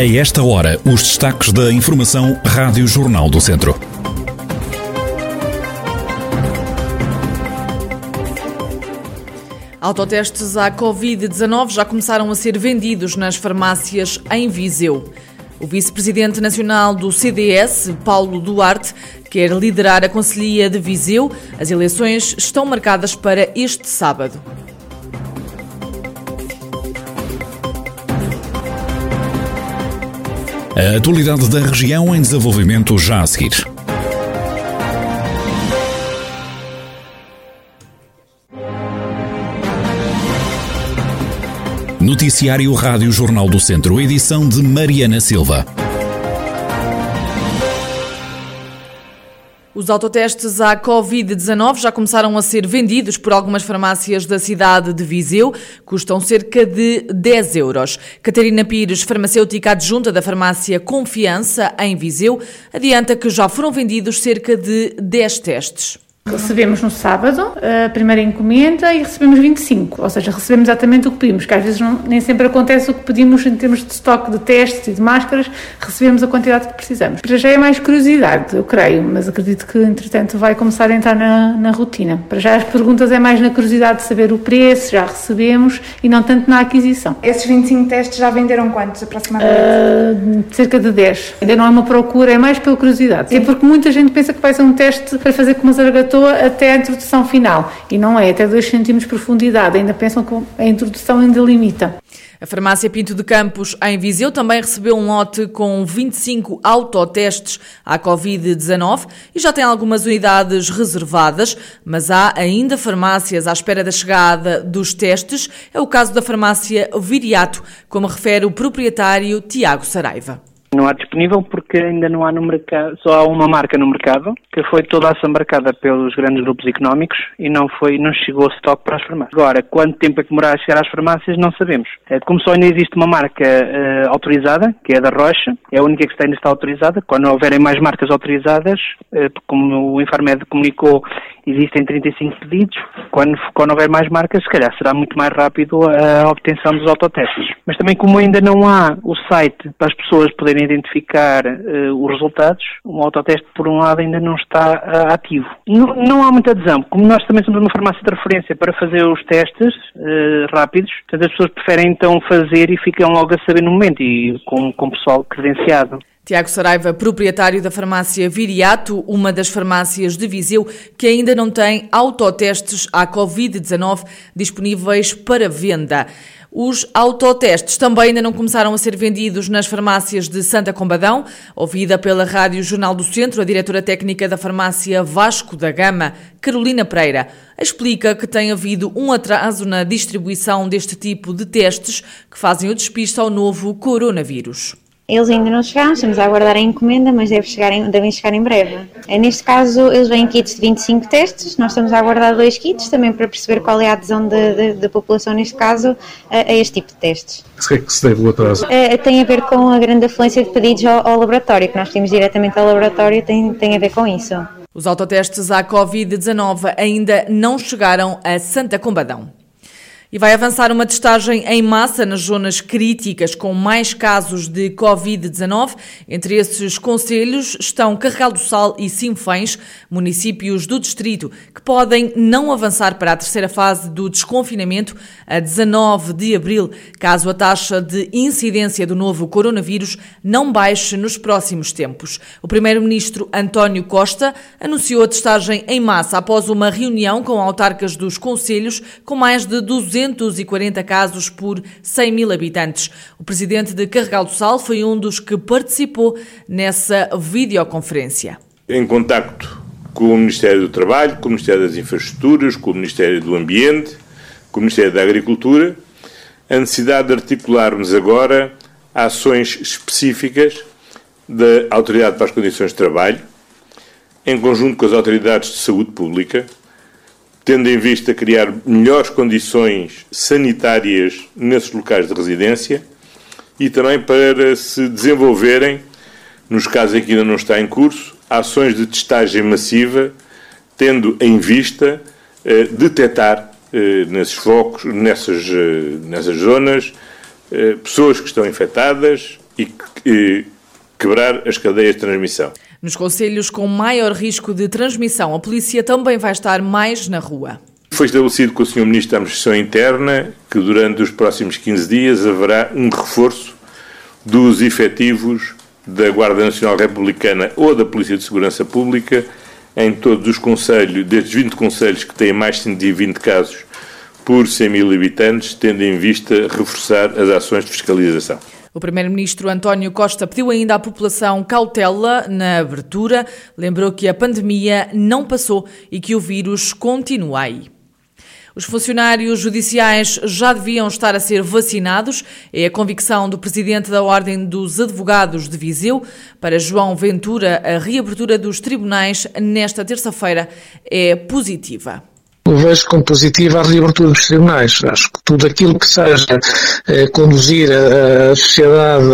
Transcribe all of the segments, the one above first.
A esta hora, os destaques da Informação Rádio Jornal do Centro. Autotestes à Covid-19 já começaram a ser vendidos nas farmácias em Viseu. O vice-presidente nacional do CDS, Paulo Duarte, quer liderar a Conselhia de Viseu. As eleições estão marcadas para este sábado. A atualidade da região em desenvolvimento já a seguir. Noticiário Rádio Jornal do Centro, edição de Mariana Silva. Os autotestes à Covid-19 já começaram a ser vendidos por algumas farmácias da cidade de Viseu. Custam cerca de 10 euros. Catarina Pires, farmacêutica adjunta da farmácia Confiança, em Viseu, adianta que já foram vendidos cerca de 10 testes. Recebemos no sábado a primeira encomenda e recebemos 25, ou seja, recebemos exatamente o que pedimos, que às vezes não, nem sempre acontece o que pedimos em termos de estoque de testes e de máscaras, recebemos a quantidade que precisamos. Para já é mais curiosidade, eu creio, mas acredito que entretanto vai começar a entrar na, na rotina. Para já as perguntas é mais na curiosidade de saber o preço, já recebemos e não tanto na aquisição. Esses 25 testes já venderam quantos aproximadamente? Uh, cerca de 10. Ainda não é uma procura, é mais pela curiosidade. Sim. É porque muita gente pensa que vai ser um teste para fazer com uma zaragatua até a introdução final. E não é, até 2 cm de profundidade. Ainda pensam que a introdução ainda limita. A farmácia Pinto de Campos, em Viseu, também recebeu um lote com 25 autotestes à Covid-19 e já tem algumas unidades reservadas, mas há ainda farmácias à espera da chegada dos testes. É o caso da farmácia Viriato, como refere o proprietário Tiago Saraiva. Não há disponível porque ainda não há no mercado, só há uma marca no mercado que foi toda assambarcada pelos grandes grupos económicos e não foi, não chegou a stock para as farmácias. Agora, quanto tempo é que demorar a chegar às farmácias, não sabemos. Eh, como só ainda existe uma marca uh, autorizada, que é da Rocha, é a única que ainda está autorizada. Quando houverem mais marcas autorizadas, uh, como o Infarmed comunicou, existem 35 pedidos. Quando, quando houver mais marcas, se calhar será muito mais rápido a obtenção dos autotestes. Mas também como ainda não há o site para as pessoas poderem identificar uh, os resultados, o autoteste, por um lado, ainda não está uh, ativo. Não, não, há muita adesão. Como nós também somos uma farmácia de referência para fazer os testes uh, rápidos, portanto as pessoas preferem então fazer e ficam logo a saber no momento e com, com pessoal credenciado. Tiago Saraiva, proprietário da farmácia Viriato, uma das farmácias de Viseu que ainda não tem autotestes à Covid-19 disponíveis para venda. Os autotestes também ainda não começaram a ser vendidos nas farmácias de Santa Combadão. Ouvida pela Rádio Jornal do Centro, a diretora técnica da farmácia Vasco da Gama, Carolina Pereira, explica que tem havido um atraso na distribuição deste tipo de testes que fazem o despiste ao novo coronavírus. Eles ainda não chegaram, estamos a aguardar a encomenda, mas deve chegar em, devem chegar em breve. É, neste caso, eles vêm kits de 25 testes, nós estamos a aguardar dois kits também para perceber qual é a adesão da população, neste caso, a, a, este tipo de testes. O que é que se deve o atraso? É, tem a ver com a grande afluência de pedidos ao, ao laboratório, que nós temos diretamente ao laboratório, tem, tem a ver com isso. Os autotestes à Covid-19 ainda não chegaram a Santa Combadão. E vai avançar uma testagem em massa nas zonas críticas com mais casos de Covid-19. Entre esses conselhos estão Carregal do Sal e Sinfães, municípios do distrito, que podem não avançar para a terceira fase do desconfinamento a 19 de abril, caso a taxa de incidência do novo coronavírus não baixe nos próximos tempos. O primeiro-ministro António Costa anunciou a testagem em massa após uma reunião com autarcas dos conselhos com mais de 200 240 casos por 100 mil habitantes. O presidente de Carregal do Sal foi um dos que participou nessa videoconferência. Em contacto com o Ministério do Trabalho, com o Ministério das Infraestruturas, com o Ministério do Ambiente, com o Ministério da Agricultura, a necessidade de articularmos agora ações específicas da Autoridade para as Condições de Trabalho, em conjunto com as autoridades de saúde pública, tendo em vista criar melhores condições sanitárias nesses locais de residência e também para se desenvolverem, nos casos em que ainda não está em curso, ações de testagem massiva, tendo em vista eh, detectar eh, nesses focos, nessas, eh, nessas zonas, eh, pessoas que estão infectadas e, e quebrar as cadeias de transmissão. Nos conselhos com maior risco de transmissão, a polícia também vai estar mais na rua. Foi estabelecido com o Sr. Ministro da Administração Interna que durante os próximos 15 dias haverá um reforço dos efetivos da Guarda Nacional Republicana ou da Polícia de Segurança Pública em todos os conselhos, destes 20 conselhos que têm mais de 120 casos por 100 mil habitantes, tendo em vista reforçar as ações de fiscalização. O Primeiro-Ministro António Costa pediu ainda à população cautela na abertura, lembrou que a pandemia não passou e que o vírus continua aí. Os funcionários judiciais já deviam estar a ser vacinados. É a convicção do presidente da Ordem dos Advogados de Viseu. Para João Ventura, a reabertura dos tribunais nesta terça-feira é positiva vejo como positiva a reabertura dos tribunais. Acho que tudo aquilo que seja eh, conduzir a, a sociedade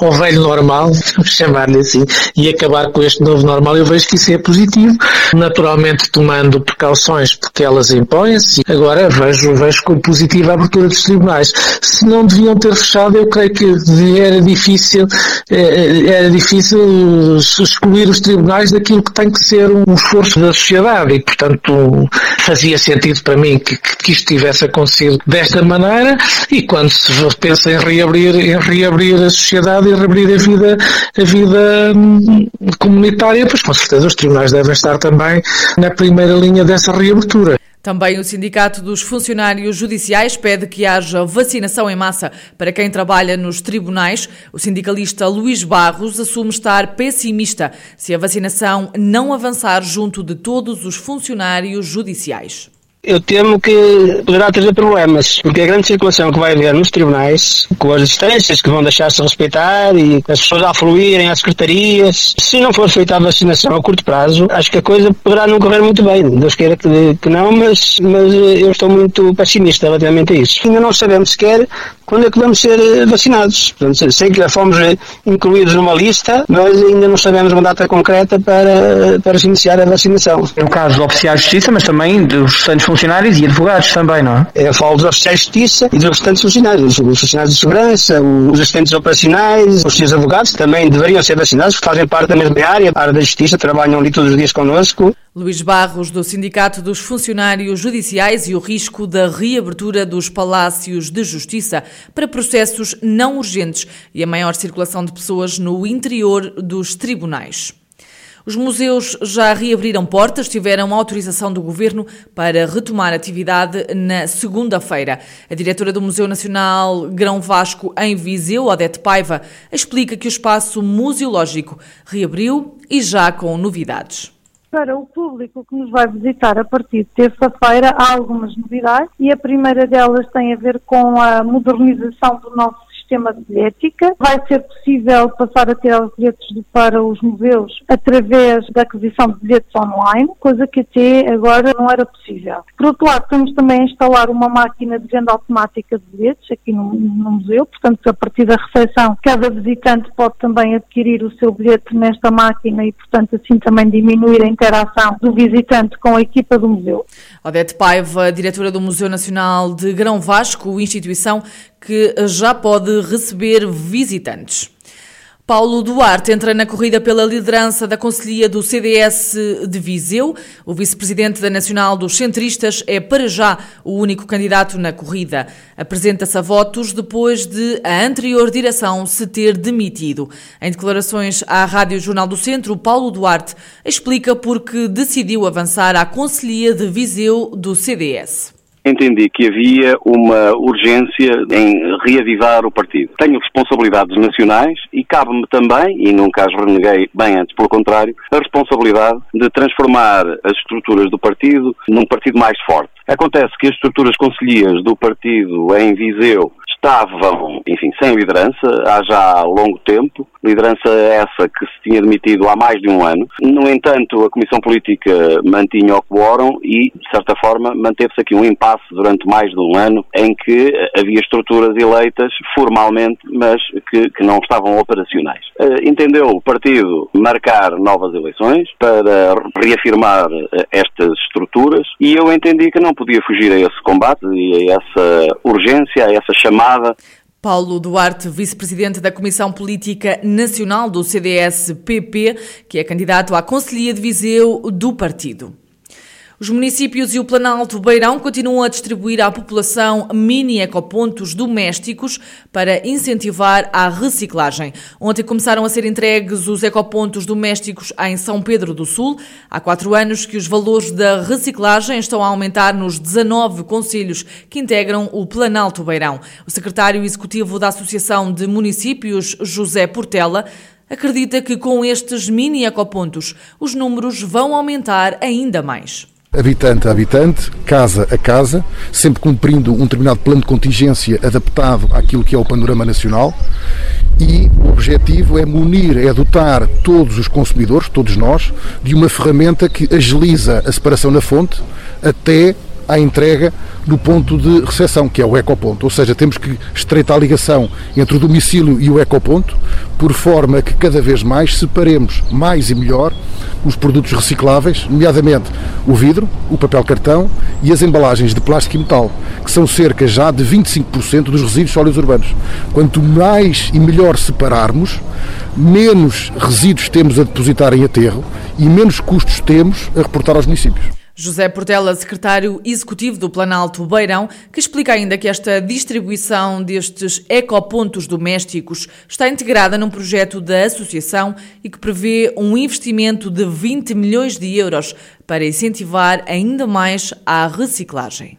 ao velho normal, chamar-lhe assim, e acabar com este novo normal, eu vejo que isso é positivo, naturalmente tomando precauções porque elas impõem-se. Agora vejo, vejo como positiva a abertura dos tribunais. Se não deviam ter fechado, eu creio que era difícil, eh, era difícil excluir os tribunais daquilo que tem que ser um esforço da sociedade e, portanto, fazia sentido para mim que, que isto tivesse acontecido desta maneira e quando se pensa em reabrir, em reabrir a sociedade e reabrir a vida, a vida hum, comunitária, pois com certeza os tribunais devem estar também na primeira linha dessa reabertura. Também o Sindicato dos Funcionários Judiciais pede que haja vacinação em massa para quem trabalha nos tribunais. O sindicalista Luís Barros assume estar pessimista se a vacinação não avançar junto de todos os funcionários judiciais. Eu temo que poderá trazer problemas, porque a grande circulação que vai haver nos tribunais, com as distâncias que vão deixar-se respeitar e as pessoas a fluírem às secretarias, se não for feita a vacinação a curto prazo, acho que a coisa poderá não correr muito bem. Deus queira que, que não, mas, mas eu estou muito pessimista relativamente a isso. Ainda não sabemos sequer quando é que vamos ser eh, vacinados. Portanto, sei que fomos eh, incluídos numa lista, mas ainda não sabemos uma data concreta para, para se iniciar a vacinação. É o caso dos oficiais de justiça, mas também dos restantes funcionários e advogados também, não é? Eu falo dos oficiais de justiça e dos restantes funcionários, os funcionários de segurança, os assistentes operacionais, os seus advogados também deveriam ser vacinados, porque fazem parte da mesma área, a área da justiça, trabalham ali todos os dias connosco. Luís Barros, do Sindicato dos Funcionários Judiciais, e o risco da reabertura dos palácios de justiça para processos não urgentes e a maior circulação de pessoas no interior dos tribunais. Os museus já reabriram portas, tiveram autorização do governo para retomar atividade na segunda-feira. A diretora do Museu Nacional Grão Vasco em Viseu, Odete Paiva, explica que o espaço museológico reabriu e já com novidades para o público que nos vai visitar a partir de terça-feira há algumas novidades e a primeira delas tem a ver com a modernização do nosso sistema de bilhética. Vai ser possível passar a ter os bilhetes para os museus através da aquisição de bilhetes online, coisa que até agora não era possível. Por outro lado, estamos também a instalar uma máquina de venda automática de bilhetes aqui no, no museu, portanto, a partir da recepção, cada visitante pode também adquirir o seu bilhete nesta máquina e, portanto, assim também diminuir a interação do visitante com a equipa do museu. Odete Paiva, diretora do Museu Nacional de Grão Vasco, instituição que já pode receber visitantes. Paulo Duarte entra na corrida pela liderança da Conselhia do CDS de Viseu. O vice-presidente da Nacional dos Centristas é, para já, o único candidato na corrida. Apresenta-se a votos depois de a anterior direção se ter demitido. Em declarações à Rádio Jornal do Centro, Paulo Duarte explica por que decidiu avançar à Conselhia de Viseu do CDS entendi que havia uma urgência em reavivar o partido. Tenho responsabilidades nacionais e cabe-me também, e nunca as reneguei bem antes, pelo contrário, a responsabilidade de transformar as estruturas do partido num partido mais forte. Acontece que as estruturas conselhias do partido em Viseu estavam, enfim, sem liderança há já longo tempo, liderança essa que se tinha demitido há mais de um ano. No entanto, a Comissão Política mantinha o quórum e, de certa forma, manteve-se aqui um impasse durante mais de um ano em que havia estruturas eleitas formalmente, mas que, que não estavam operacionais. Uh, entendeu o partido marcar novas eleições para reafirmar uh, estas estruturas e eu entendi que não podia fugir a esse combate e a essa urgência, a essa chamada Paulo Duarte, vice-presidente da Comissão Política Nacional do CDS-PP, que é candidato à Conselhia de Viseu do partido. Os municípios e o Planalto Beirão continuam a distribuir à população mini ecopontos domésticos para incentivar a reciclagem. Ontem começaram a ser entregues os ecopontos domésticos em São Pedro do Sul. Há quatro anos que os valores da reciclagem estão a aumentar nos 19 conselhos que integram o Planalto Beirão. O secretário executivo da Associação de Municípios, José Portela, acredita que com estes mini ecopontos os números vão aumentar ainda mais habitante a habitante, casa a casa, sempre cumprindo um determinado plano de contingência adaptado àquilo que é o panorama nacional. E o objetivo é munir, é dotar todos os consumidores, todos nós, de uma ferramenta que agiliza a separação na fonte até à entrega no ponto de recepção, que é o ecoponto. Ou seja, temos que estreitar a ligação entre o domicílio e o ecoponto, por forma que cada vez mais separemos mais e melhor os produtos recicláveis, nomeadamente o vidro, o papel cartão e as embalagens de plástico e metal, que são cerca já de 25% dos resíduos sólidos urbanos. Quanto mais e melhor separarmos, menos resíduos temos a depositar em aterro e menos custos temos a reportar aos municípios. José Portela, secretário executivo do Planalto Beirão, que explica ainda que esta distribuição destes ecopontos domésticos está integrada num projeto da associação e que prevê um investimento de 20 milhões de euros para incentivar ainda mais a reciclagem.